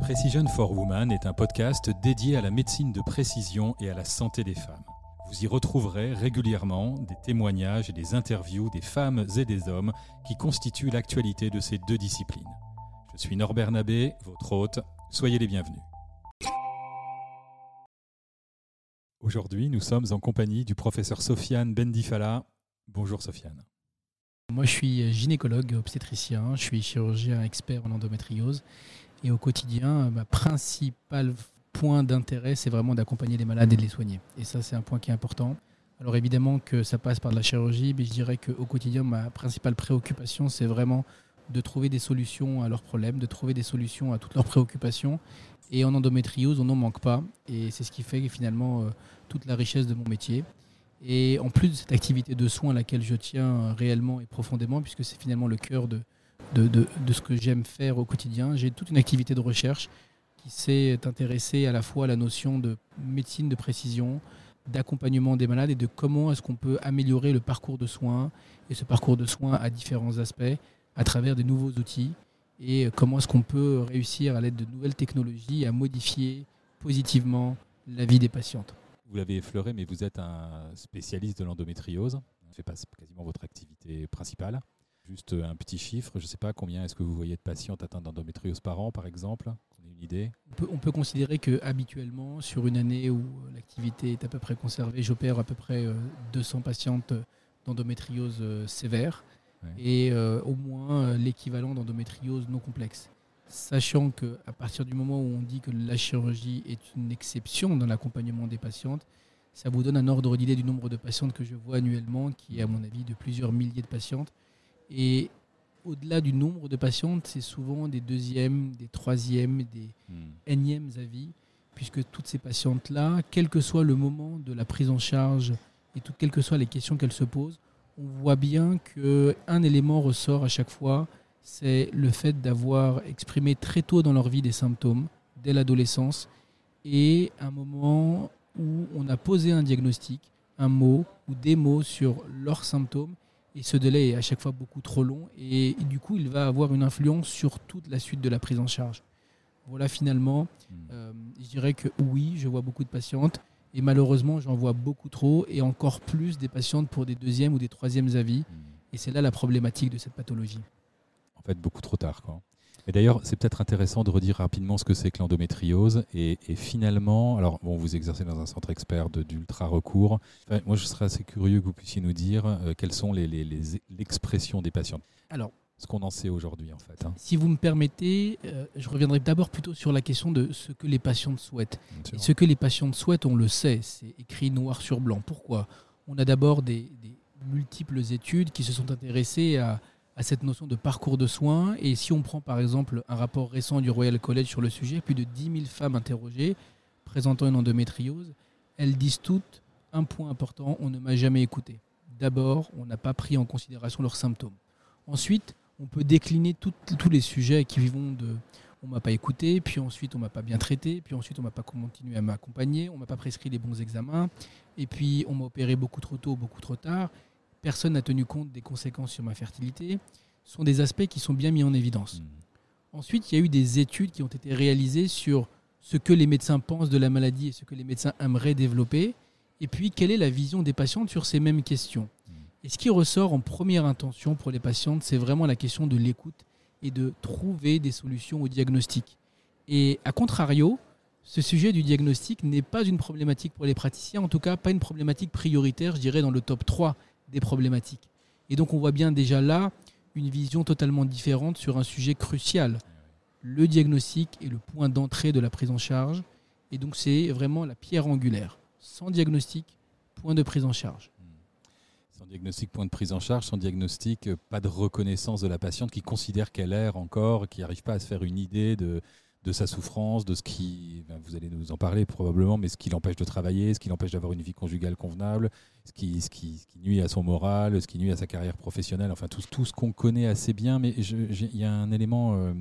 Precision for Women est un podcast dédié à la médecine de précision et à la santé des femmes. Vous y retrouverez régulièrement des témoignages et des interviews des femmes et des hommes qui constituent l'actualité de ces deux disciplines. Je suis Norbert Nabé, votre hôte. Soyez les bienvenus. Aujourd'hui, nous sommes en compagnie du professeur Sofiane Bendifala. Bonjour Sofiane. Moi, je suis gynécologue obstétricien, je suis chirurgien expert en endométriose et au quotidien, ma principale point d'intérêt, c'est vraiment d'accompagner les malades et de les soigner. Et ça, c'est un point qui est important. Alors évidemment que ça passe par de la chirurgie, mais je dirais qu'au quotidien, ma principale préoccupation, c'est vraiment de trouver des solutions à leurs problèmes, de trouver des solutions à toutes leurs préoccupations. Et en endométriose, on n'en manque pas. Et c'est ce qui fait finalement euh, toute la richesse de mon métier. Et en plus de cette activité de soins à laquelle je tiens réellement et profondément, puisque c'est finalement le cœur de, de, de, de ce que j'aime faire au quotidien, j'ai toute une activité de recherche qui s'est intéressé à la fois à la notion de médecine de précision, d'accompagnement des malades et de comment est-ce qu'on peut améliorer le parcours de soins et ce parcours de soins à différents aspects à travers des nouveaux outils et comment est-ce qu'on peut réussir à l'aide de nouvelles technologies à modifier positivement la vie des patientes. Vous l'avez effleuré, mais vous êtes un spécialiste de l'endométriose. C'est pas quasiment votre activité principale. Juste un petit chiffre, je ne sais pas combien est-ce que vous voyez de patientes atteintes d'endométriose par an, par exemple une idée? On peut, on peut considérer que habituellement, sur une année où l'activité est à peu près conservée, j'opère à peu près 200 euh, patientes d'endométriose euh, sévère ouais. et euh, au moins l'équivalent d'endométriose non complexe. Sachant qu'à partir du moment où on dit que la chirurgie est une exception dans l'accompagnement des patientes, ça vous donne un ordre d'idée du nombre de patientes que je vois annuellement, qui est à mon avis de plusieurs milliers de patientes. Et au-delà du nombre de patientes, c'est souvent des deuxièmes, des troisièmes, des mmh. énièmes avis, puisque toutes ces patientes-là, quel que soit le moment de la prise en charge et tout, quelles que soient les questions qu'elles se posent, on voit bien qu'un élément ressort à chaque fois, c'est le fait d'avoir exprimé très tôt dans leur vie des symptômes, dès l'adolescence, et un moment où on a posé un diagnostic, un mot ou des mots sur leurs symptômes, et ce délai est à chaque fois beaucoup trop long et, du coup il va avoir une influence sur toute la suite de la prise en charge. Voilà finalement, mmh. euh, je dirais que oui, je vois beaucoup de patientes et malheureusement j'en vois beaucoup trop et encore plus des patientes pour des deuxièmes ou des troisièmes avis. Mmh. Et c'est là la problématique de cette pathologie. En fait, beaucoup trop tard. Quoi. Et d'ailleurs, c'est peut-être intéressant de redire rapidement ce que c'est que l'endométriose. Et, et, finalement, alors bon, vous exercez dans un centre expert d'ultra recours. Enfin, moi, je serais assez curieux que vous puissiez nous dire euh, quelles sont les, l'expressions des patients. Alors, ce qu'on en sait aujourd'hui, en fait. Hein. Si vous me permettez, euh, je reviendrai d'abord plutôt sur la question de ce que les patientes souhaitent. Et ce que les patientes souhaitent, on le sait, c'est écrit noir sur blanc. Pourquoi? On a d'abord des, des multiples études qui se sont intéressées à à cette notion de parcours de soins. Et si on prend par exemple un rapport récent du Royal College sur le sujet, plus de 10 000 femmes interrogées présentant une endométriose, elles disent toutes un point important, on ne m'a jamais écouté. D'abord, on n'a pas pris en considération leurs symptômes. Ensuite, on peut décliner tous les sujets qui vont de on m'a pas écouté, puis ensuite on m'a pas bien traité, puis ensuite on m'a pas continué à m'accompagner, on m'a pas prescrit les bons examens, et puis on m'a opéré beaucoup trop tôt, beaucoup trop tard, personne n'a tenu compte des conséquences sur ma fertilité, sont des aspects qui sont bien mis en évidence. Mmh. Ensuite, il y a eu des études qui ont été réalisées sur ce que les médecins pensent de la maladie et ce que les médecins aimeraient développer, et puis quelle est la vision des patientes sur ces mêmes questions. Mmh. Et ce qui ressort en première intention pour les patientes, c'est vraiment la question de l'écoute et de trouver des solutions au diagnostic. Et à contrario, ce sujet du diagnostic n'est pas une problématique pour les praticiens, en tout cas pas une problématique prioritaire, je dirais, dans le top 3 des problématiques. Et donc on voit bien déjà là une vision totalement différente sur un sujet crucial. Le diagnostic est le point d'entrée de la prise en charge, et donc c'est vraiment la pierre angulaire. Sans diagnostic, point de prise en charge. Sans diagnostic, point de prise en charge, sans diagnostic, pas de reconnaissance de la patiente qui considère qu'elle erre encore, qui n'arrive pas à se faire une idée de, de sa souffrance, de ce qui, ben vous allez nous en parler probablement, mais ce qui l'empêche de travailler, ce qui l'empêche d'avoir une vie conjugale convenable, ce qui, ce, qui, nuit à son moral, ce qui nuit à sa carrière professionnelle, enfin tout, tout ce qu'on connaît assez bien. Mais il y a un élément euh,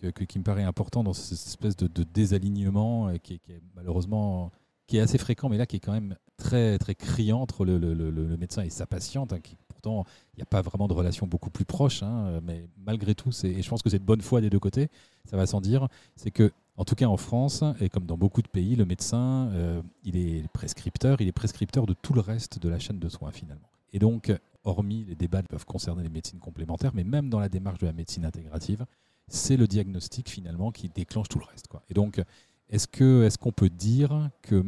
que, qui me paraît important dans cette espèce de, désalignement euh, qui, est, malheureusement qui est assez fréquent, mais là qui est quand même très très criant entre le, le, médecin et sa patiente, hein, pourtant il n'y a pas vraiment de relation beaucoup plus proche, hein, mais malgré tout, et je pense que c'est de bonne foi des deux côtés, ça va sans dire, c'est que En tout cas, en France, et comme dans beaucoup de pays, le médecin, euh, il est prescripteur, il est prescripteur de tout le reste de la chaîne de soins finalement. Et donc, hormis les débats qui peuvent concerner les médecines complémentaires, mais même dans la démarche de la médecine intégrative, c'est le diagnostic finalement qui déclenche tout le reste. Et donc, est-ce qu'on est qu'on peut dire que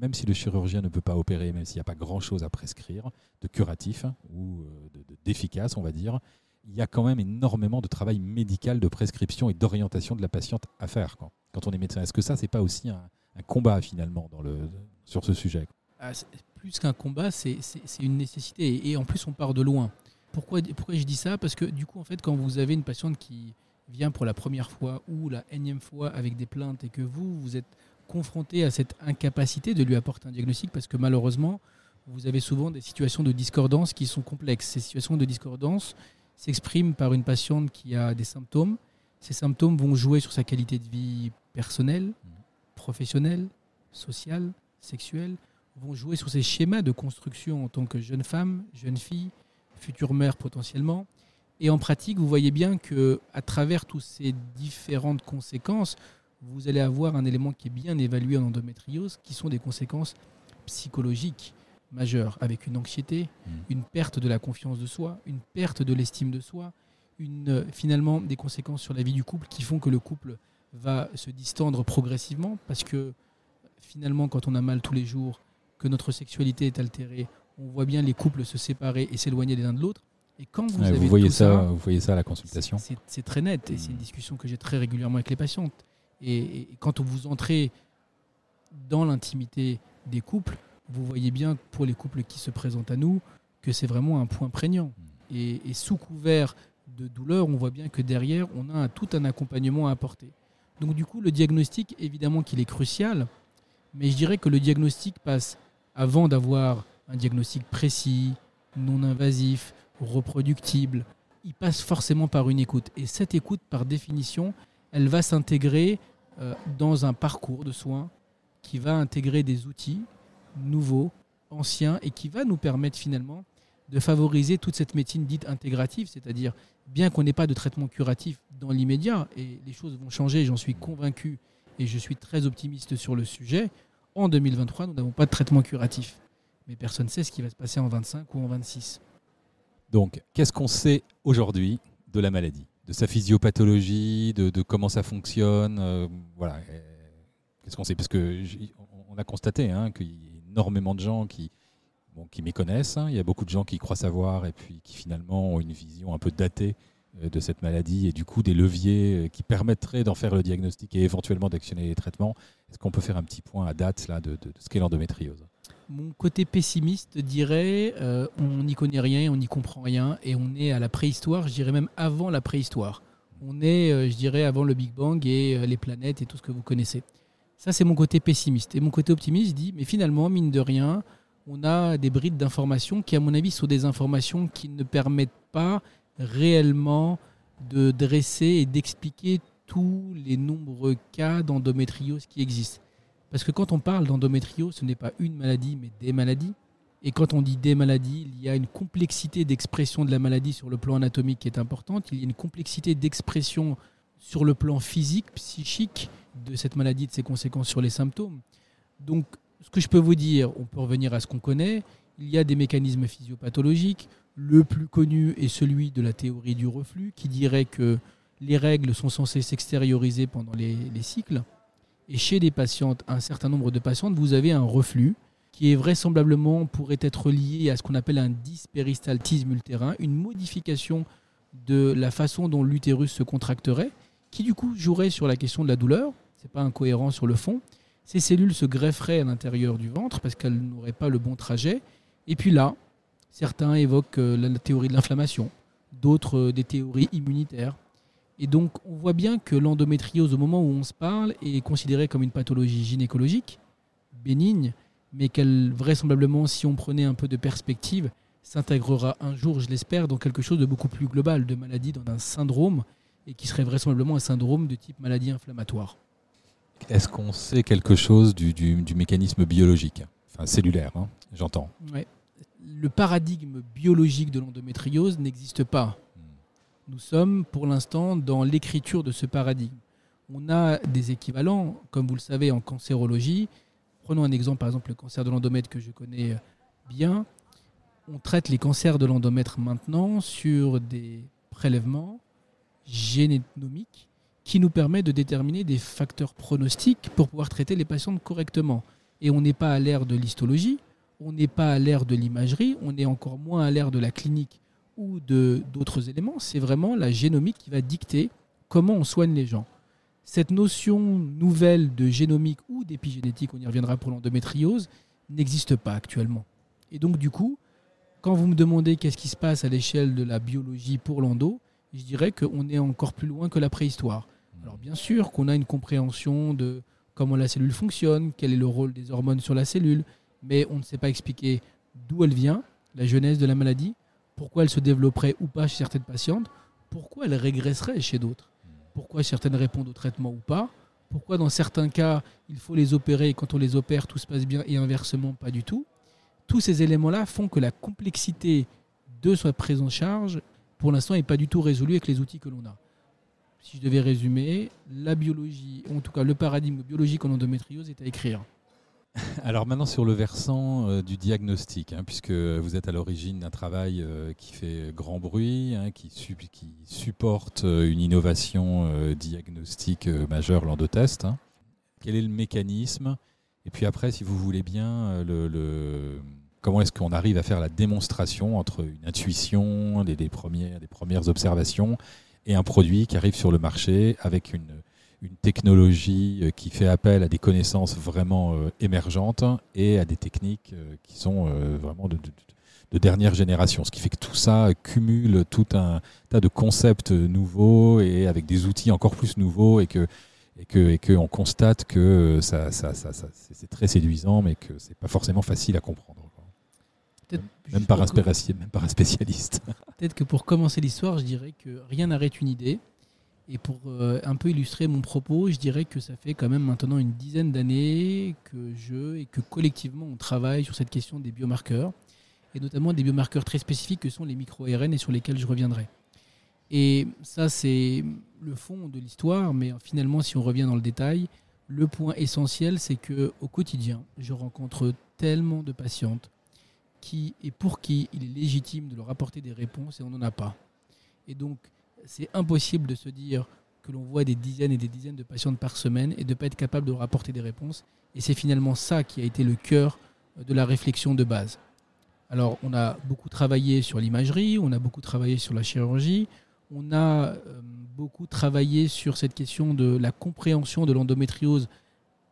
même si le chirurgien ne peut pas opérer, même s'il n'y a pas grand-chose à prescrire de curatif ou euh, d'efficace, on va dire, il y a quand même énormément de travail médical, de prescription et d'orientation de la patiente à faire quand on est médecin. Est-ce que ça, c'est pas aussi un, combat finalement sur ce sujet? Ah, Plus qu'un combat, c'est une nécessité. Et en plus, on part de loin. Pourquoi, pourquoi je dis ça? Parce que du coup, en fait, quand vous avez une patiente qui vient pour la première fois ou la énième fois avec des plaintes et que vous, vous êtes confronté à cette incapacité de lui apporter un diagnostic, parce que malheureusement, vous avez souvent des situations de discordance qui sont complexes. Ces situations de discordance, s'exprime par une patiente qui a des symptômes. Ces symptômes vont jouer sur sa qualité de vie personnelle, professionnelle, sociale, sexuelle, vont jouer sur ses schémas de construction en tant que jeune femme, jeune fille, future mère potentiellement. Et en pratique, vous voyez bien que à travers toutes ces différentes conséquences, vous allez avoir un élément qui est bien évalué en endométriose, qui sont des conséquences psychologiques majeure, avec une anxiété, mm. une perte de la confiance de soi, une perte de l'estime de soi, une, euh, finalement des conséquences sur la vie du couple qui font que le couple va se distendre progressivement parce que finalement quand on a mal tous les jours, que notre sexualité est altérée, on voit bien les couples se séparer et s'éloigner l'un de l'autre. Et quand vous, avez voyez ça, vous voyez ça à la consultation. C'est très net et c'est une mm. discussion que j'ai très régulièrement avec les patientes. Et, et quand vous entrez dans l'intimité des couples, vous voyez bien pour les couples qui se présentent à nous que c'est vraiment un point prégnant. Mm. Et, sous couvert de douleur, on voit bien que derrière, on a tout un accompagnement à apporter. Donc du coup, le diagnostic, évidemment qu'il est crucial, mais je dirais que le diagnostic passe avant d'avoir un diagnostic précis, non invasif, reproductible, il passe forcément par une écoute. Et cette écoute, par définition, elle va s'intégrer euh, dans un parcours de soins qui va intégrer des outils nouveau, ancien, et qui va nous permettre finalement de favoriser toute cette médecine dite intégrative, c'est-à-dire bien qu'on n'ait pas de traitement curatif dans l'immédiat, et les choses vont changer, j'en suis convaincu, et je suis très optimiste sur le sujet, en 2023, nous n'avons pas de traitement curatif. Mais personne ne sait ce qui va se passer en 25 ou en 26. Donc, qu'est-ce qu'on sait aujourd'hui de la maladie? De sa physiopathologie, de, comment ça fonctionne euh, Voilà. Qu'est-ce qu'on sait? Parce qu'on a constaté hein, qu'il énormément de gens qui, bon, qui méconnaissent. Hein. Il y a beaucoup de gens qui croient savoir et puis qui finalement ont une vision un peu datée euh, de cette maladie et du coup des leviers euh, qui permettraient d'en faire le diagnostic et éventuellement d'actionner les traitements. Est-ce qu'on peut faire un petit point à date là, de, ce qu'est l'endométriose? Mon côté pessimiste dirait euh, on n'y connaît rien, on n'y comprend rien et on est à la préhistoire, je dirais même avant la préhistoire. On est, je dirais, avant le Big Bang et les planètes et tout ce que vous connaissez. Ça, c'est mon côté pessimiste. Et mon côté optimiste dit, mais finalement, mine de rien, on a des brides d'informations qui, à mon avis, sont des informations qui ne permettent pas réellement de dresser et d'expliquer tous les nombreux cas d'endométriose qui existent. Parce que quand on parle d'endométriose, ce n'est pas une maladie, mais des maladies. Et quand on dit des maladies, il y a une complexité d'expression de la maladie sur le plan anatomique qui est importante. Il y a une complexité d'expression sur le plan physique, psychique, de cette maladie, de ses conséquences sur les symptômes. Donc, ce que je peux vous dire, on peut revenir à ce qu'on connaît. Il y a des mécanismes physiopathologiques. Le plus connu est celui de la théorie du reflux, qui dirait que les règles sont censées s'extérioriser pendant les, cycles. Et chez des patientes, un certain nombre de patientes, vous avez un reflux qui est vraisemblablement pourrait être lié à ce qu'on appelle un dyspéristaltisme utérin, une modification de la façon dont l'utérus se contracterait qui du coup jouerait sur la question de la douleur. C'est pas incohérent sur le fond. Ces cellules se grefferaient à l'intérieur du ventre parce qu'elles n'auraient pas le bon trajet. Et puis là, certains évoquent euh, la théorie de l'inflammation, d'autres euh, des théories immunitaires. Et donc, on voit bien que l'endométriose, au moment où on se parle, est considérée comme une pathologie gynécologique, bénigne, mais qu'elle, vraisemblablement, si on prenait un peu de perspective, s'intégrera un jour, je l'espère, dans quelque chose de beaucoup plus global, de maladie, dans un syndrome et qui serait vraisemblablement un syndrome de type maladie inflammatoire. Est-ce qu'on sait quelque chose du, du, mécanisme biologique, enfin cellulaire, hein, j'entends ouais. Le paradigme biologique de l'endométriose n'existe pas. Nous sommes pour l'instant dans l'écriture de ce paradigme. on a des équivalents, comme vous le savez, en cancérologie. Prenons un exemple, par exemple, le cancer de l'endomètre que je connais bien. On traite les cancers de l'endomètre maintenant sur des prélèvements génomiques qui nous permettent de déterminer des facteurs pronostiques pour pouvoir traiter les patients correctement. Et on n'est pas à l'ère de l'histologie, on n'est pas à l'ère de l'imagerie, on est encore moins à l'ère de la clinique ou d'autres éléments. C'est vraiment la génomique qui va dicter comment on soigne les gens. Cette notion nouvelle de génomique ou d'épigénétique, on y reviendra pour l'endométriose, n'existe pas actuellement. Et donc du coup, quand vous me demandez qu'est-ce qui se passe à l'échelle de la biologie pour l'endo, je dirais qu'on est encore plus loin que la préhistoire. Alors bien sûr qu'on a une compréhension de comment la cellule fonctionne, quel est le rôle des hormones sur la cellule, mais on ne sait pas expliquer d'où elle vient, la genèse de la maladie, pourquoi elle se développerait ou pas chez certaines patientes, pourquoi elle régresserait chez d'autres, pourquoi certaines répondent au traitement ou pas, pourquoi dans certains cas il faut les opérer et quand on les opère tout se passe bien et inversement pas du tout. Tous ces éléments-là font que la complexité de sa prise en charge, pour l'instant, n'est pas du tout résolue avec les outils que l'on a. Si je devais résumer, la biologie, en tout cas le paradigme biologique en endométriose est à écrire. Alors maintenant sur le versant euh, du diagnostic, hein, puisque vous êtes à l'origine d'un travail euh, qui fait grand bruit, hein, qui, supporte euh, une innovation diagnostique majeure, l'endotest. Hein. Quel est le mécanisme? Et puis après, si vous voulez bien, comment est-ce qu'on arrive à faire la démonstration entre une intuition, des premières observations, et un produit qui arrive sur le marché avec une une technologie euh, qui fait appel à des connaissances vraiment euh, émergentes et à des techniques euh, qui sont vraiment de, dernière génération. Ce qui fait que tout ça cumule tout un tas de concepts nouveaux et avec des outils encore plus nouveaux et que et que et que on constate que ça, ça, ça, c'est très séduisant mais que c'est pas forcément facile à comprendre. Même par, un même par un spécialiste. Peut-être que pour commencer l'histoire, je dirais que rien n'arrête une idée. Et pour euh, un peu illustrer mon propos, je dirais que ça fait quand même maintenant une dizaine d'années que je et que collectivement on travaille sur cette question des biomarqueurs, et notamment des biomarqueurs très spécifiques que sont les micro-ARN et sur lesquels je reviendrai. Et ça, c'est le fond de l'histoire, mais finalement, si on revient dans le détail, le point essentiel, c'est que au quotidien, je rencontre tellement de patientes qui et pour qui il est légitime de leur apporter des réponses et on n'en a pas. Et donc, c'est impossible de se dire que l'on voit des dizaines et des dizaines de patientes par semaine et de ne pas être capable de rapporter des réponses. Et c'est finalement ça qui a été le cœur euh, de la réflexion de base. Alors, on a beaucoup travaillé sur l'imagerie, on a beaucoup travaillé sur la chirurgie, on a euh, beaucoup travaillé sur cette question de la compréhension de l'endométriose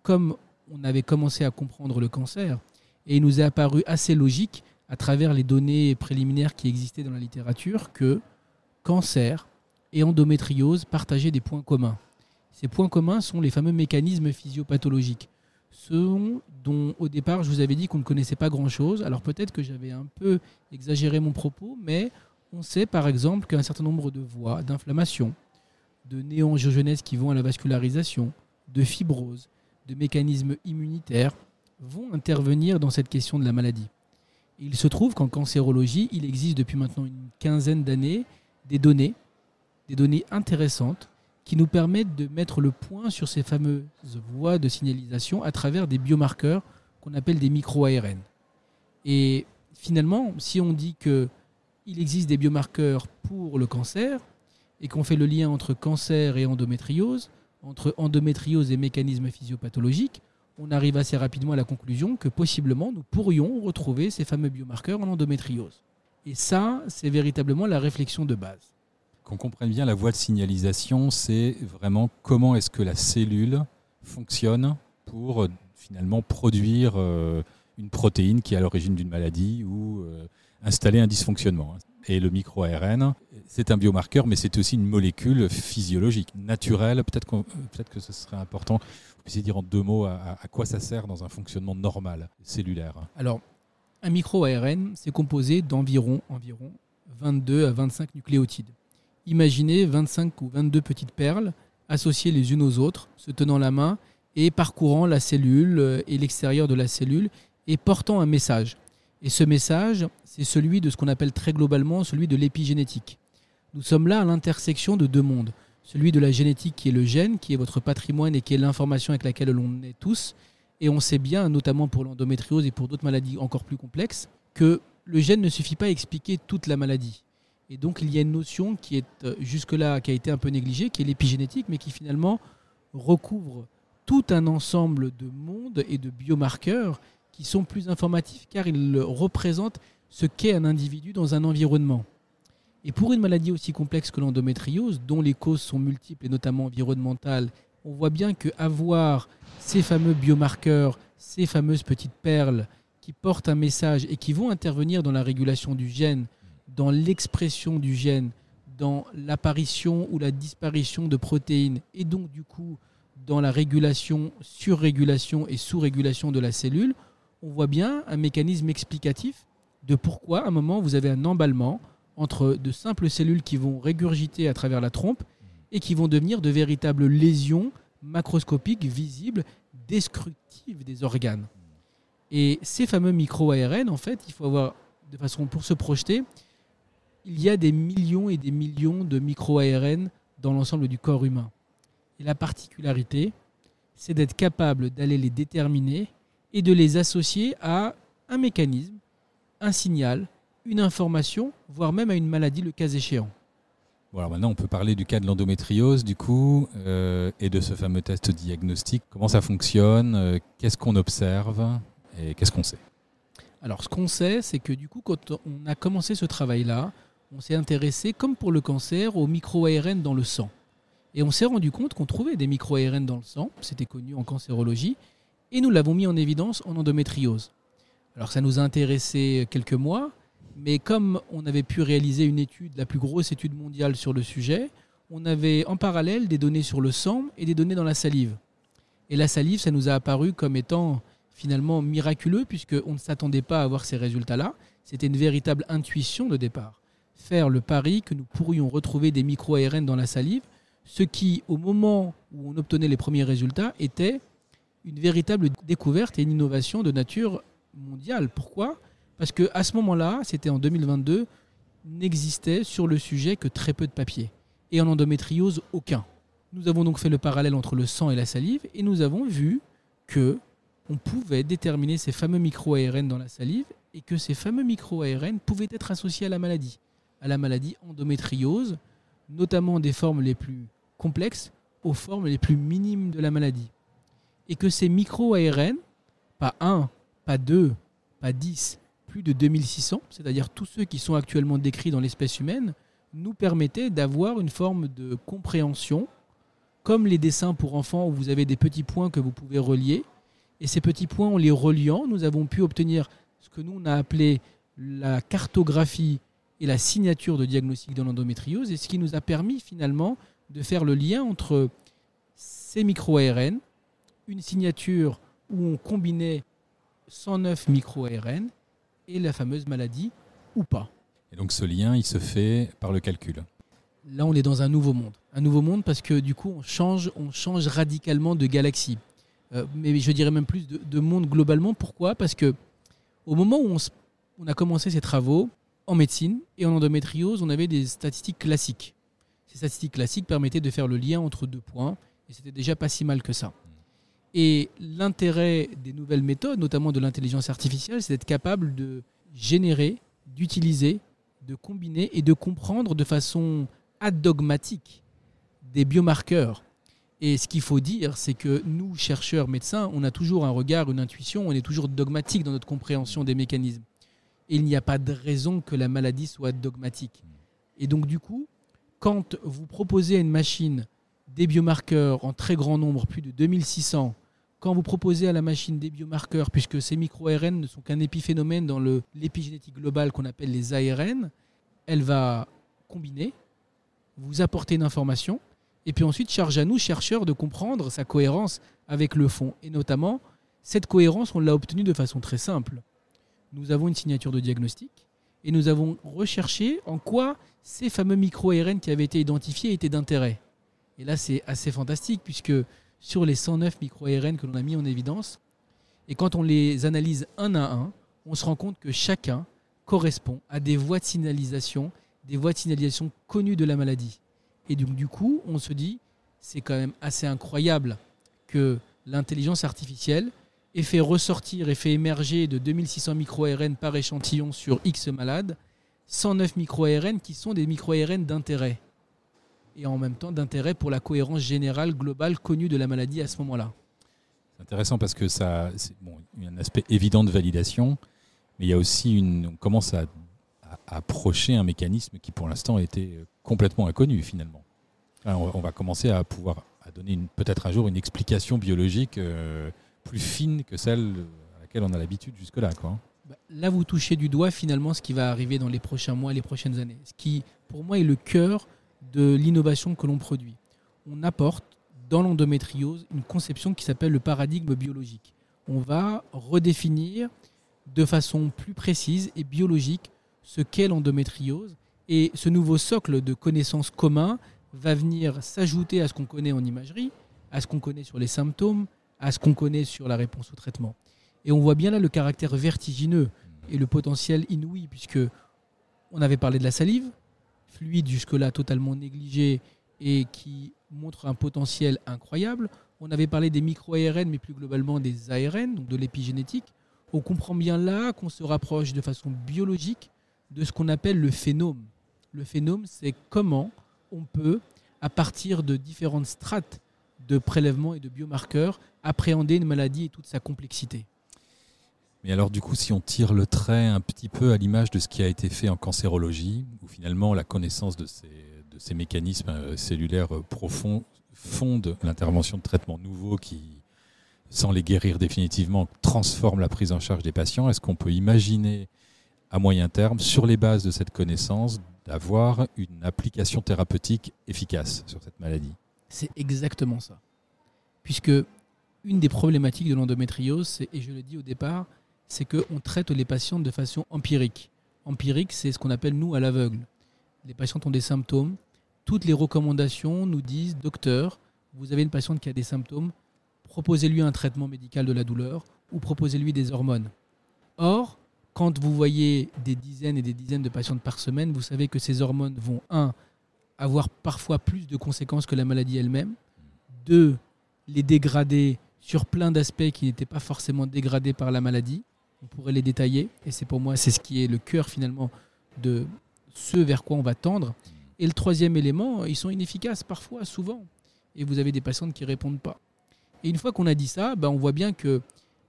comme on avait commencé à comprendre le cancer. Et il nous est apparu assez logique, à travers les données préliminaires qui existaient dans la littérature, que cancer, et endométriose partageaient des points communs. Ces points communs sont les fameux mécanismes physiopathologiques, ceux dont au départ je vous avais dit qu'on ne connaissait pas grand-chose. Alors peut-être que j'avais un peu exagéré mon propos, mais on sait par exemple qu'un certain nombre de voies d'inflammation, de néoangiogenèse qui vont à la vascularisation, de fibrose, de mécanismes immunitaires vont intervenir dans cette question de la maladie. il se trouve qu'en cancérologie, il existe depuis maintenant une quinzaine d'années des données des données intéressantes qui nous permettent de mettre le point sur ces fameuses voies de signalisation à travers des biomarqueurs qu'on appelle des micro-ARN. Et finalement, si on dit qu'il existe des biomarqueurs pour le cancer et qu'on fait le lien entre cancer et endométriose, entre endométriose et mécanismes physiopathologiques, on arrive assez rapidement à la conclusion que possiblement nous pourrions retrouver ces fameux biomarqueurs en endométriose. Et ça, c'est véritablement la réflexion de base qu'on comprenne bien la voie de signalisation, c'est vraiment comment est-ce que la cellule fonctionne pour euh, finalement produire euh, une protéine qui est à l'origine d'une maladie ou euh, installer un dysfonctionnement. Et le micro-ARN, c'est un biomarqueur, mais c'est aussi une molécule physiologique, naturelle. Peut-être peut que ce serait important, vous puissiez dire en deux mots à, quoi ça sert dans un fonctionnement normal, cellulaire. Alors, un micro-ARN, c'est composé d'environ environ 22 à 25 nucléotides. Imaginez 25 ou 22 petites perles associées les unes aux autres, se tenant la main et parcourant la cellule euh, et l'extérieur de la cellule et portant un message. Et ce message, c'est celui de ce qu'on appelle très globalement celui de l'épigénétique. Nous sommes là à l'intersection de deux mondes. celui de la génétique qui est le gène, qui est votre patrimoine et qui est l'information avec laquelle l'on est tous. Et on sait bien, notamment pour l'endométriose et pour d'autres maladies encore plus complexes, que le gène ne suffit pas à expliquer toute la maladie. Et donc il y a une notion qui est euh, jusque-là, qui a été un peu négligée, qui est l'épigénétique, mais qui finalement recouvre tout un ensemble de mondes et de biomarqueurs qui sont plus informatifs car ils représentent ce qu'est un individu dans un environnement. Et pour une maladie aussi complexe que l'endométriose, dont les causes sont multiples et notamment environnementales, on voit bien qu'avoir ces fameux biomarqueurs, ces fameuses petites perles qui portent un message et qui vont intervenir dans la régulation du gène, dans l'expression du gène, dans l'apparition ou la disparition de protéines et donc du coup dans la régulation, surrégulation et sous-régulation de la cellule, on voit bien un mécanisme explicatif de pourquoi à un moment vous avez un emballement entre de simples cellules qui vont régurgiter à travers la trompe et qui vont devenir de véritables lésions macroscopiques, visibles, destructives des organes. Et ces fameux micro-ARN, en fait, il faut avoir, de façon pour se projeter, il y a des millions et des millions de micro-ARN dans l'ensemble du corps humain. Et la particularité, c'est d'être capable d'aller les déterminer et de les associer à un mécanisme, un signal, une information, voire même à une maladie le cas échéant. Voilà, maintenant on peut parler du cas de l'endométriose du coup euh, et de ce fameux test diagnostic. Comment ça fonctionne euh, Qu'est-ce qu'on observe Et qu'est-ce qu'on sait? Alors ce qu'on sait, c'est que du coup quand on a commencé ce travail-là, on s'est intéressé, comme pour le cancer, aux micro-ARN dans le sang. Et on s'est rendu compte qu'on trouvait des micro-ARN dans le sang, c'était connu en cancérologie, et nous l'avons mis en évidence en endométriose. Alors ça nous a intéressé quelques mois, mais comme on avait pu réaliser une étude, la plus grosse étude mondiale sur le sujet, on avait en parallèle des données sur le sang et des données dans la salive. Et la salive, ça nous a apparu comme étant finalement miraculeux, puisqu'on ne s'attendait pas à avoir ces résultats-là. C'était une véritable intuition de départ. Faire le pari que nous pourrions retrouver des micro-ARN dans la salive, ce qui, au moment où on obtenait les premiers résultats, était une véritable découverte et une innovation de nature mondiale. Pourquoi? Parce qu'à ce moment-là, c'était en 2022, n'existait sur le sujet que très peu de papiers. Et en endométriose, aucun. Nous avons donc fait le parallèle entre le sang et la salive et nous avons vu que on pouvait déterminer ces fameux micro-ARN dans la salive et que ces fameux micro-ARN pouvaient être associés à la maladie, à la maladie endométriose, notamment des formes les plus complexes aux formes les plus minimes de la maladie et que ces micro-ARN, pas 1, pas 2, pas 10, plus de 2600, c'est-à-dire tous ceux qui sont actuellement décrits dans l'espèce humaine, nous permettaient d'avoir une forme de compréhension, comme les dessins pour enfants où vous avez des petits points que vous pouvez relier. Et ces petits points, en les reliant, nous avons pu obtenir ce que nous on a appelé la cartographie et la signature de diagnostic de l'endométriose, et ce qui nous a permis finalement de faire le lien entre ces micro-ARN, une signature où on combinait 109 micro-ARN et la fameuse maladie ou pas. Et donc ce lien, il se fait par le calcul. Là, on est dans un nouveau monde. Un nouveau monde parce que du coup, on change, on change radicalement de galaxie. Euh, mais je dirais même plus de, monde globalement. Pourquoi? Parce que au moment où on, on, a commencé ces travaux en médecine et en endométriose, on avait des statistiques classiques. Ces statistiques classiques permettaient de faire le lien entre deux points et c'était déjà pas si mal que ça. Et l'intérêt des nouvelles méthodes, notamment de l'intelligence artificielle, c'est d'être capable de générer, d'utiliser, de combiner et de comprendre de façon adogmatique des biomarqueurs. Et ce qu'il faut dire, c'est que nous, chercheurs, médecins, on a toujours un regard, une intuition, on est toujours dogmatique dans notre compréhension des mécanismes. Et il n'y a pas de raison que la maladie soit dogmatique. Et donc, du coup, quand vous proposez à une machine des biomarqueurs en très grand nombre, plus de 2600, quand vous proposez à la machine des biomarqueurs, puisque ces micro-ARN ne sont qu'un épiphénomène dans l'épigénétique globale qu'on appelle les ARN, elle va combiner, vous apporter une information, et puis ensuite charge à nous, chercheurs, de comprendre sa cohérence avec le fond. Et notamment, cette cohérence, on l'a obtenue de façon très simple. Nous avons une signature de diagnostic, et nous avons recherché en quoi ces fameux micro-ARN qui avaient été identifiés étaient d'intérêt. Et là, c'est assez fantastique puisque sur les 109 micro-ARN que l'on a mis en évidence, et quand on les analyse un à un, on se rend compte que chacun correspond à des voies de signalisation, des voies de signalisation connues de la maladie. Et donc du coup, on se dit, c'est quand même assez incroyable que l'intelligence artificielle ait fait ressortir et fait émerger de 2600 micro-ARN par échantillon sur X malades, 109 micro-ARN qui sont des micro-ARN d'intérêt. Et en même temps d'intérêt pour la cohérence générale, globale, connue de la maladie à ce moment-là. C'est intéressant parce que ça, bon, y a un aspect évident de validation, mais il y a aussi une, on commence à, approcher un mécanisme qui pour l'instant était complètement inconnu finalement. on, va commencer à pouvoir à donner peut-être un jour une explication biologique euh, plus fine que celle à laquelle on a l'habitude jusque-là. Quoi. Bah, là, vous touchez du doigt finalement ce qui va arriver dans les prochains mois, les prochaines années. Ce qui, pour moi, est le cœur de l'innovation que l'on produit. On apporte dans l'endométriose une conception qui s'appelle le paradigme biologique. On va redéfinir de façon plus précise et biologique ce qu'est l'endométriose. Et ce nouveau socle de connaissances communs va venir s'ajouter à ce qu'on connaît en imagerie, à ce qu'on connaît sur les symptômes, à ce qu'on connaît sur la réponse au traitement. Et on voit bien là le caractère vertigineux et le potentiel inouï, puisque on avait parlé de la salive, fluide jusque-là totalement négligé et qui montre un potentiel incroyable. On avait parlé des micro-ARN, mais plus globalement des ARN, donc de l'épigénétique. On comprend bien là qu'on se rapproche de façon biologique de ce qu'on appelle le phénome. Le phénome, c'est comment on peut, à partir de différentes strates de prélèvements et de biomarqueurs, appréhender une maladie et toute sa complexité. Mais alors du coup, si on tire le trait un petit peu à l'image de ce qui a été fait en cancérologie, où finalement la connaissance de ces, mécanismes euh, cellulaires euh, profonds fonde l'intervention de traitements nouveaux qui, sans les guérir définitivement, transforment la prise en charge des patients, est-ce qu'on peut imaginer à moyen terme, sur les bases de cette connaissance, d'avoir une application thérapeutique efficace sur cette maladie? C'est exactement ça. Puisque une des problématiques de l'endométriose, et je le dis au départ, c'est qu'on traite les patients de façon empirique. Empirique, c'est ce qu'on appelle nous à l'aveugle. Les patients ont des symptômes. Toutes les recommandations nous disent, docteur, vous avez une patiente qui a des symptômes, proposez-lui un traitement médical de la douleur ou proposez-lui des hormones. Or, quand vous voyez des dizaines et des dizaines de patientes par semaine, vous savez que ces hormones vont, un, avoir parfois plus de conséquences que la maladie elle-même, deux, les dégrader sur plein d'aspects qui n'étaient pas forcément dégradés par la maladie, on pourrait les détailler. Et c'est pour moi, c'est ce qui est le cœur finalement de ce vers quoi on va tendre. Et le troisième élément, ils sont inefficaces parfois, souvent. Et vous avez des patientes qui ne répondent pas. Et une fois qu'on a dit ça, ben on voit bien que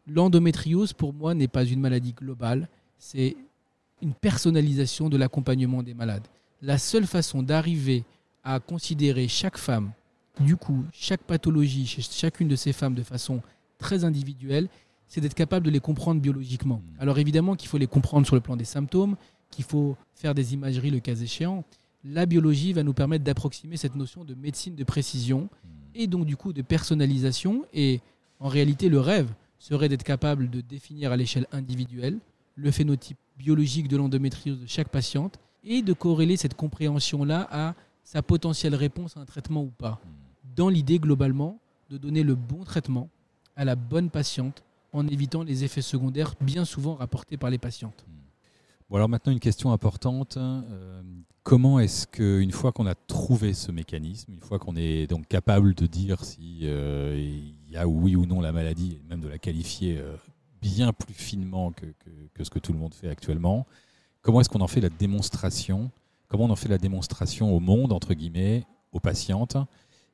l'endométriose, pour moi, n'est pas une maladie globale. C'est une personnalisation de l'accompagnement des malades. La seule façon d'arriver à considérer chaque femme, du coup, chaque pathologie chez chacune de ces femmes de façon très individuelle, c'est d'être capable de les comprendre biologiquement. Mmh. Alors évidemment qu'il faut les comprendre sur le plan des symptômes, qu'il faut faire des imageries le cas échéant. La biologie va nous permettre d'approximer cette notion de médecine de précision mmh. et donc du coup de personnalisation. Et en réalité, le rêve serait d'être capable de définir à l'échelle individuelle le phénotype biologique de l'endométriose de chaque patiente et de corréler cette compréhension-là à sa potentielle réponse à un traitement ou pas. Mmh. Dans l'idée globalement de donner le bon traitement à la bonne patiente en évitant les effets secondaires bien souvent rapportés par les patientes. Bon alors maintenant une question importante. Euh, comment est-ce qu'une fois qu'on a trouvé ce mécanisme, une fois qu'on est donc capable de dire s'il euh, y a oui ou non la maladie, et même de la qualifier euh, bien plus finement que, que, ce que tout le monde fait actuellement, comment est-ce qu'on en fait la démonstration? Comment on en fait la démonstration au monde, entre guillemets, aux patientes?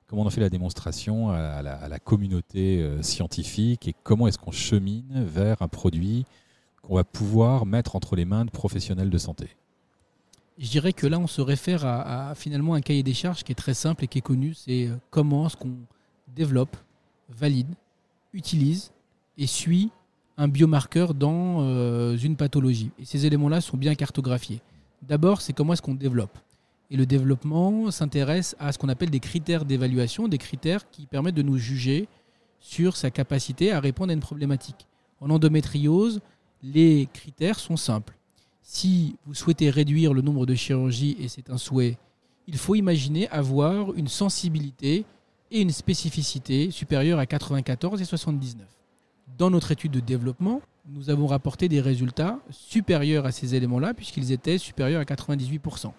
Comment on en fait la démonstration à la, communauté euh, scientifique? Et comment est-ce qu'on chemine vers un produit qu'on va pouvoir mettre entre les mains de professionnels de santé? Je dirais que là, on se réfère à, finalement un cahier des charges qui est très simple et qui est connu. C'est euh, comment est-ce qu'on développe, valide, utilise et suit un biomarqueur dans euh, une pathologie. Et ces éléments-là sont bien cartographiés. D'abord, c'est comment est-ce qu'on développe. Et le développement s'intéresse à ce qu'on appelle des critères d'évaluation, des critères qui permettent de nous juger sur sa capacité à répondre à une problématique. En endométriose, les critères sont simples. Si vous souhaitez réduire le nombre de chirurgies, et c'est un souhait, il faut imaginer avoir une sensibilité et une spécificité supérieures à 94 et 79. Dans notre étude de développement, nous avons rapporté des résultats supérieurs à ces éléments-là, puisqu'ils étaient supérieurs à 98%.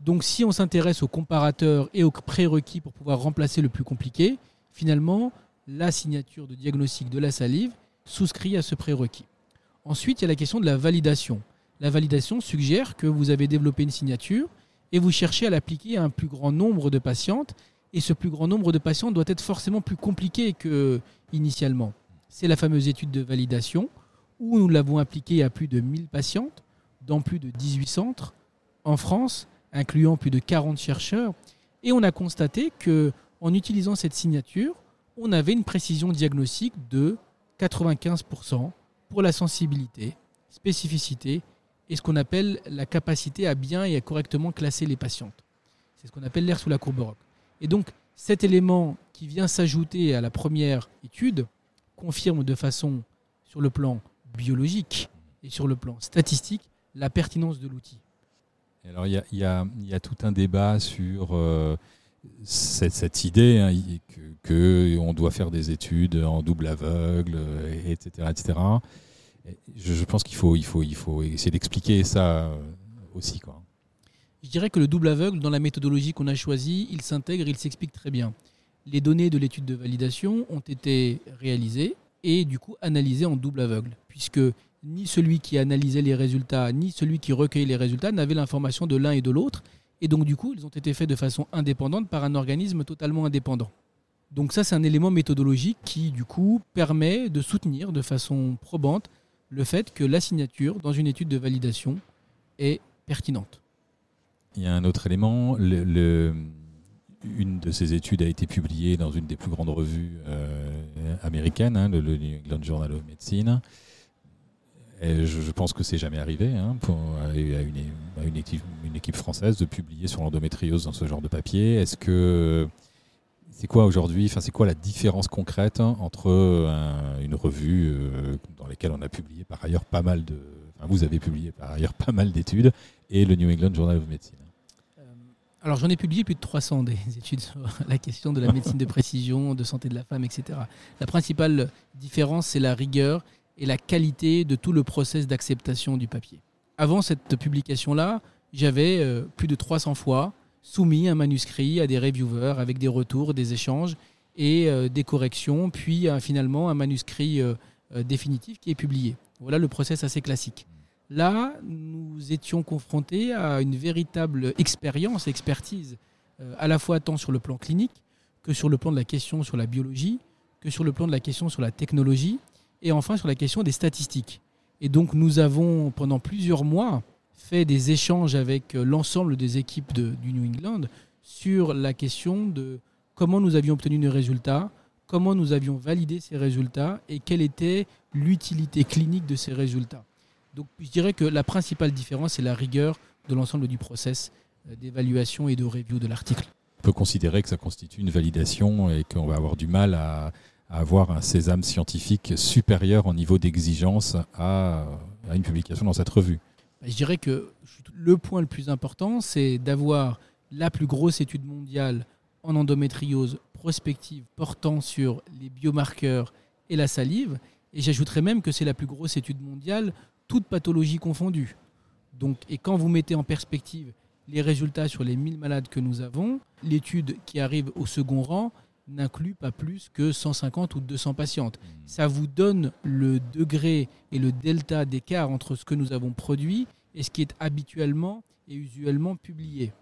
Donc si on s'intéresse aux comparateurs et aux prérequis pour pouvoir remplacer le plus compliqué, finalement, la signature de diagnostic de la salive souscrit à ce prérequis. Ensuite, il y a la question de la validation. La validation suggère que vous avez développé une signature et vous cherchez à l'appliquer à un plus grand nombre de patientes. Et ce plus grand nombre de patients doit être forcément plus compliqué que initialement. C'est la fameuse étude de validation où nous l'avons appliquée à plus de 1000 patientes dans plus de 18 centres en France, incluant plus de 40 chercheurs. Et on a constaté que en utilisant cette signature, on avait une précision diagnostique de 95% pour la sensibilité, spécificité et ce qu'on appelle la capacité à bien et à correctement classer les patientes. C'est ce qu'on appelle l'air sous la courbe Rock. Et donc, cet élément qui vient s'ajouter à la première étude confirme de façon, sur le plan biologique et sur le plan statistique, la pertinence de l'outil. Alors, il y, a, tout un débat sur euh, cette, idée hein, qu'on doit faire des études en double aveugle, etc. etc. Je, pense qu'il faut, il faut, il faut essayer d'expliquer ça euh, aussi. Quoi. Je dirais que le double aveugle, dans la méthodologie qu'on a choisie, il s'intègre, il s'explique très bien. Les données de l'étude de validation ont été réalisées et du coup analysées en double aveugle, puisque ni celui qui analysait les résultats, ni celui qui recueillait les résultats n'avaient l'information de l'un et de l'autre. Et donc du coup, ils ont été faits de façon indépendante par un organisme totalement indépendant. Donc ça, c'est un élément méthodologique qui, du coup, permet de soutenir de façon probante le fait que la signature dans une étude de validation est pertinente. Il y a un autre élément. Une de ces études a été publiée dans une des plus grandes revues euh, américaines, hein, le, New England Journal of Medicine. Je, pense que c'est jamais arrivé hein, à, une, équipe, française de publier sur l'endométriose dans ce genre de papier. Est-ce que c'est quoi aujourd'hui Enfin, c'est quoi la différence concrète entre une revue euh, dans laquelle on a publié par ailleurs pas mal de, enfin, vous avez publié par ailleurs pas mal d'études et le New England Journal of Medicine? Alors j'en ai publié plus de 300 des études sur la question de la médecine de précision, de santé de la femme, etc. La principale différence, c'est la rigueur et la qualité de tout le process d'acceptation du papier. Avant cette publication-là, j'avais euh, plus de 300 fois soumis un manuscrit à des reviewers avec des retours, des échanges et euh, des corrections, puis euh, finalement un manuscrit définitif qui est publié. Voilà le process assez classique. Là, nous étions confrontés à une véritable expérience, expertise, à la fois tant sur le plan clinique que sur le plan de la question sur la biologie, que sur le plan de la question sur la technologie, et enfin sur la question des statistiques. Et donc nous avons pendant plusieurs mois fait des échanges avec euh, l'ensemble des équipes du New England sur la question de comment nous avions obtenu nos résultats, comment nous avions validé ces résultats et quelle était l'utilité clinique de ces résultats. Donc je dirais que la principale différence, c'est la rigueur de l'ensemble du process euh, d'évaluation et de review de l'article. On peut considérer que ça constitue une validation et qu'on va avoir du mal à, avoir un sésame scientifique supérieur en niveau d'exigence à une publication dans cette revue. Bah, je dirais que le point le plus important, c'est d'avoir la plus grosse étude mondiale en endométriose prospective portant sur les biomarqueurs et la salive. Et j'ajouterais même que c'est la plus grosse étude mondiale, toute pathologie confondue. Donc, et quand vous mettez en perspective les résultats sur les 1000 malades que nous avons, l'étude qui arrive au second rang n'inclut pas plus que 150 ou 200 patientes. Hmm. Ça vous donne le degré et le delta d'écart entre ce que nous avons produit et ce qui est habituellement et usuellement publié.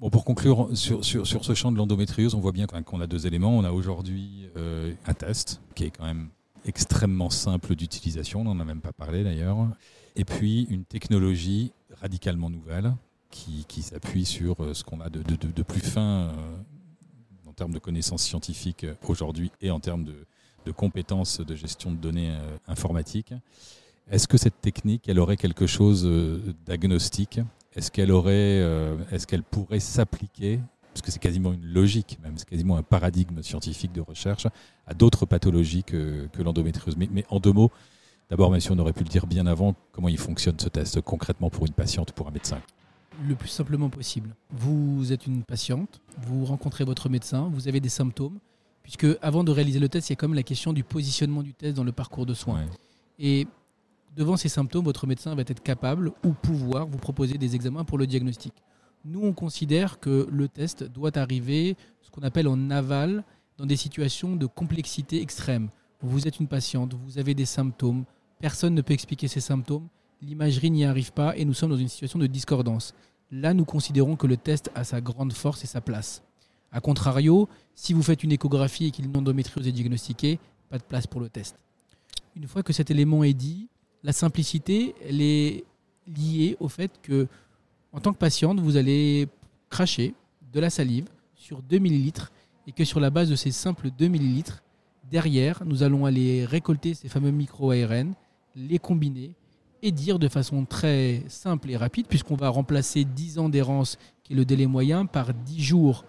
Bon, pour conclure sur, sur, sur ce champ de l'endométriose, on voit bien qu'on a deux éléments. On a aujourd'hui euh, un test qui est quand même extrêmement simple d'utilisation, on n'en a même pas parlé d'ailleurs, et puis une technologie radicalement nouvelle qui, qui s'appuie sur euh, ce qu'on a de, de, de, plus fin euh, en termes de connaissances scientifiques euh, aujourd'hui et en termes de, compétences de gestion de données informatiques. Est-ce que cette technique, elle aurait quelque chose d'agnostique? Est-ce qu'elle est-ce qu'elle pourrait s'appliquer parce que c'est quasiment une logique, même c'est quasiment un paradigme scientifique de recherche à d'autres pathologies que, que l'endométriose. Mais, mais, en deux mots, d'abord, même si on aurait pu le dire bien avant, comment il fonctionne ce test concrètement pour une patiente, pour un médecin le plus simplement possible. Vous êtes une patiente, vous rencontrez votre médecin, vous avez des symptômes, puisque avant de réaliser le test, il y a quand même la question du positionnement du test dans le parcours de soins. Et devant ces symptômes, votre médecin va être capable ou pouvoir vous proposer des examens pour le diagnostic. Nous, on considère que le test doit arriver, ce qu'on appelle en aval, dans des situations de complexité extrême. Vous êtes une patiente, vous avez des symptômes, personne ne peut expliquer ces symptômes, l'imagerie n'y arrive pas et nous sommes dans une situation de discordance. Là, nous considérons que le test a sa grande force et sa place. A contrario, si vous faites une échographie et qu'une endométriose est diagnostiquée, pas de place pour le test. Une fois que cet élément est dit, la simplicité, elle est liée au fait que, en tant que patiente, vous allez cracher de la salive sur 2 ml et que sur la base de ces simples 2 ml, derrière, nous allons aller récolter ces fameux micro-ARN, les combiner et dire de façon très simple et rapide, puisqu'on va remplacer 10 ans d'errance, qui est le délai moyen, par 10 jours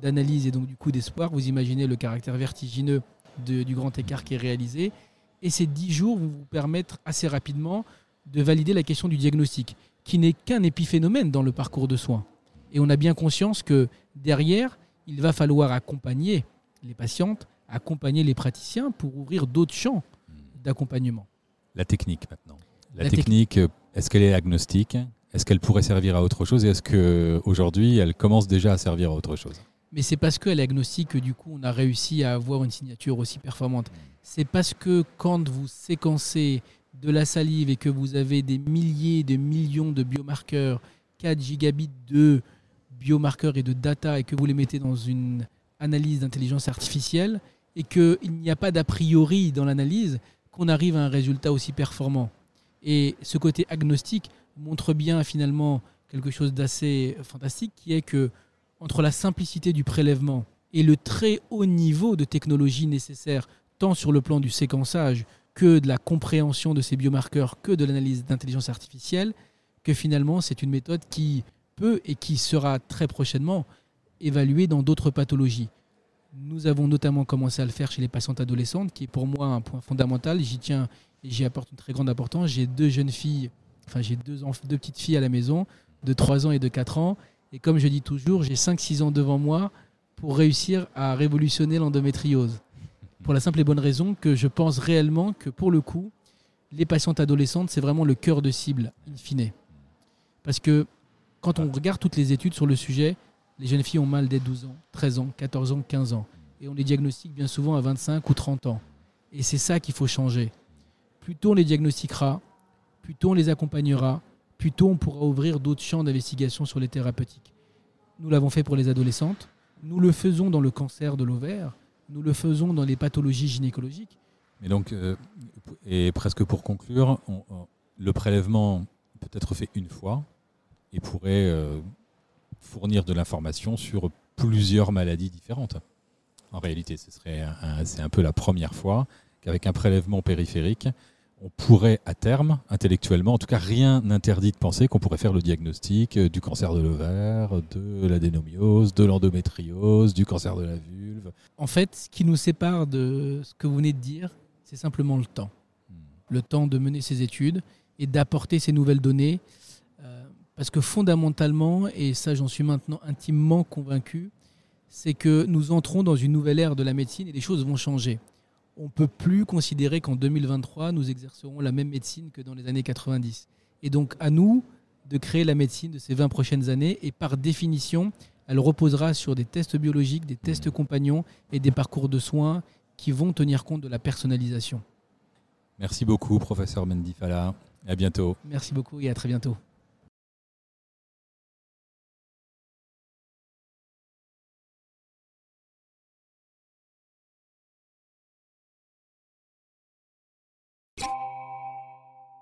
d'analyse et donc du coup d'espoir. Vous imaginez le caractère vertigineux du grand écart qui est réalisé. Et ces 10 jours vont vous permettre assez rapidement de valider la question du diagnostic, qui n'est qu'un épiphénomène dans le parcours de soins. Et on a bien conscience que derrière, il va falloir accompagner les patientes, accompagner les praticiens pour ouvrir d'autres champs d'accompagnement. La technique maintenant. La, technique, est-ce qu'elle est agnostique? Est-ce qu'elle pourrait servir à autre chose? Et est-ce qu'aujourd'hui, elle commence déjà à servir à autre chose? Mais c'est parce qu'elle est agnostique que du coup, on a réussi à avoir une signature aussi performante. C'est parce que quand vous séquencez de la salive et que vous avez des milliers, de millions de biomarqueurs, 4 gigabits de biomarqueurs et de data, et que vous les mettez dans une analyse d'intelligence artificielle, et qu'il n'y a pas d'a priori dans l'analyse, qu'on arrive à un résultat aussi performant. Et ce côté agnostique montre bien finalement quelque chose d'assez fantastique, qui est que entre la simplicité du prélèvement et le très haut niveau de technologie nécessaire, tant sur le plan du séquençage que de la compréhension de ces biomarqueurs, que de l'analyse d'intelligence artificielle, que finalement c'est une méthode qui peut et qui sera très prochainement évaluée dans d'autres pathologies. Nous avons notamment commencé à le faire chez les patientes adolescentes, qui est pour moi un point fondamental. J'y tiens et j'y apporte une très grande importance. J'ai deux jeunes filles, enfin j'ai deux, petites filles à la maison, de 3 ans et de 4 ans. Et comme je dis toujours, j'ai 5-6 ans devant moi pour réussir à révolutionner l'endométriose. Pour la simple et bonne raison que je pense réellement que pour le coup, les patientes adolescentes, c'est vraiment le cœur de cible, in fine. Parce que quand on regarde toutes les études sur le sujet, les jeunes filles ont mal dès 12 ans, 13 ans, 14 ans, 15 ans. Et on les diagnostique bien souvent à 25 ou 30 ans. Et c'est ça qu'il faut changer plus tôt on les diagnostiquera, plus tôt on les accompagnera, plus tôt on pourra ouvrir d'autres champs d'investigation sur les thérapeutiques. Nous l'avons fait pour les adolescentes, nous le faisons dans le cancer de l'ovaire, nous le faisons dans les pathologies gynécologiques. Et donc, euh, et presque pour conclure, le prélèvement peut être fait une fois et pourrait euh, fournir de l'information sur plusieurs maladies différentes. En réalité, ce serait c'est un peu la première fois qu'avec un prélèvement périphérique, on pourrait à terme, intellectuellement, en tout cas rien n'interdit de penser qu'on pourrait faire le diagnostic euh, du cancer de l'ovaire, de l'adénomiose, de l'endométriose, du cancer de la vulve. En fait, ce qui nous sépare de ce que vous venez de dire, c'est simplement le temps. Hmm. Le temps de mener ces études et d'apporter ces nouvelles données. Euh, parce que fondamentalement, et ça j'en suis maintenant intimement convaincu, c'est que nous entrons dans une nouvelle ère de la médecine et les choses vont changer on ne peut plus considérer qu'en 2023, nous exercerons la même médecine que dans les années 90. Et donc, à nous de créer la médecine de ces 20 prochaines années. Et par définition, elle reposera sur des tests biologiques, des tests compagnons et des parcours de soins qui vont tenir compte de la personnalisation. Merci beaucoup, professeur Mendifala. À bientôt. Merci beaucoup et à très bientôt.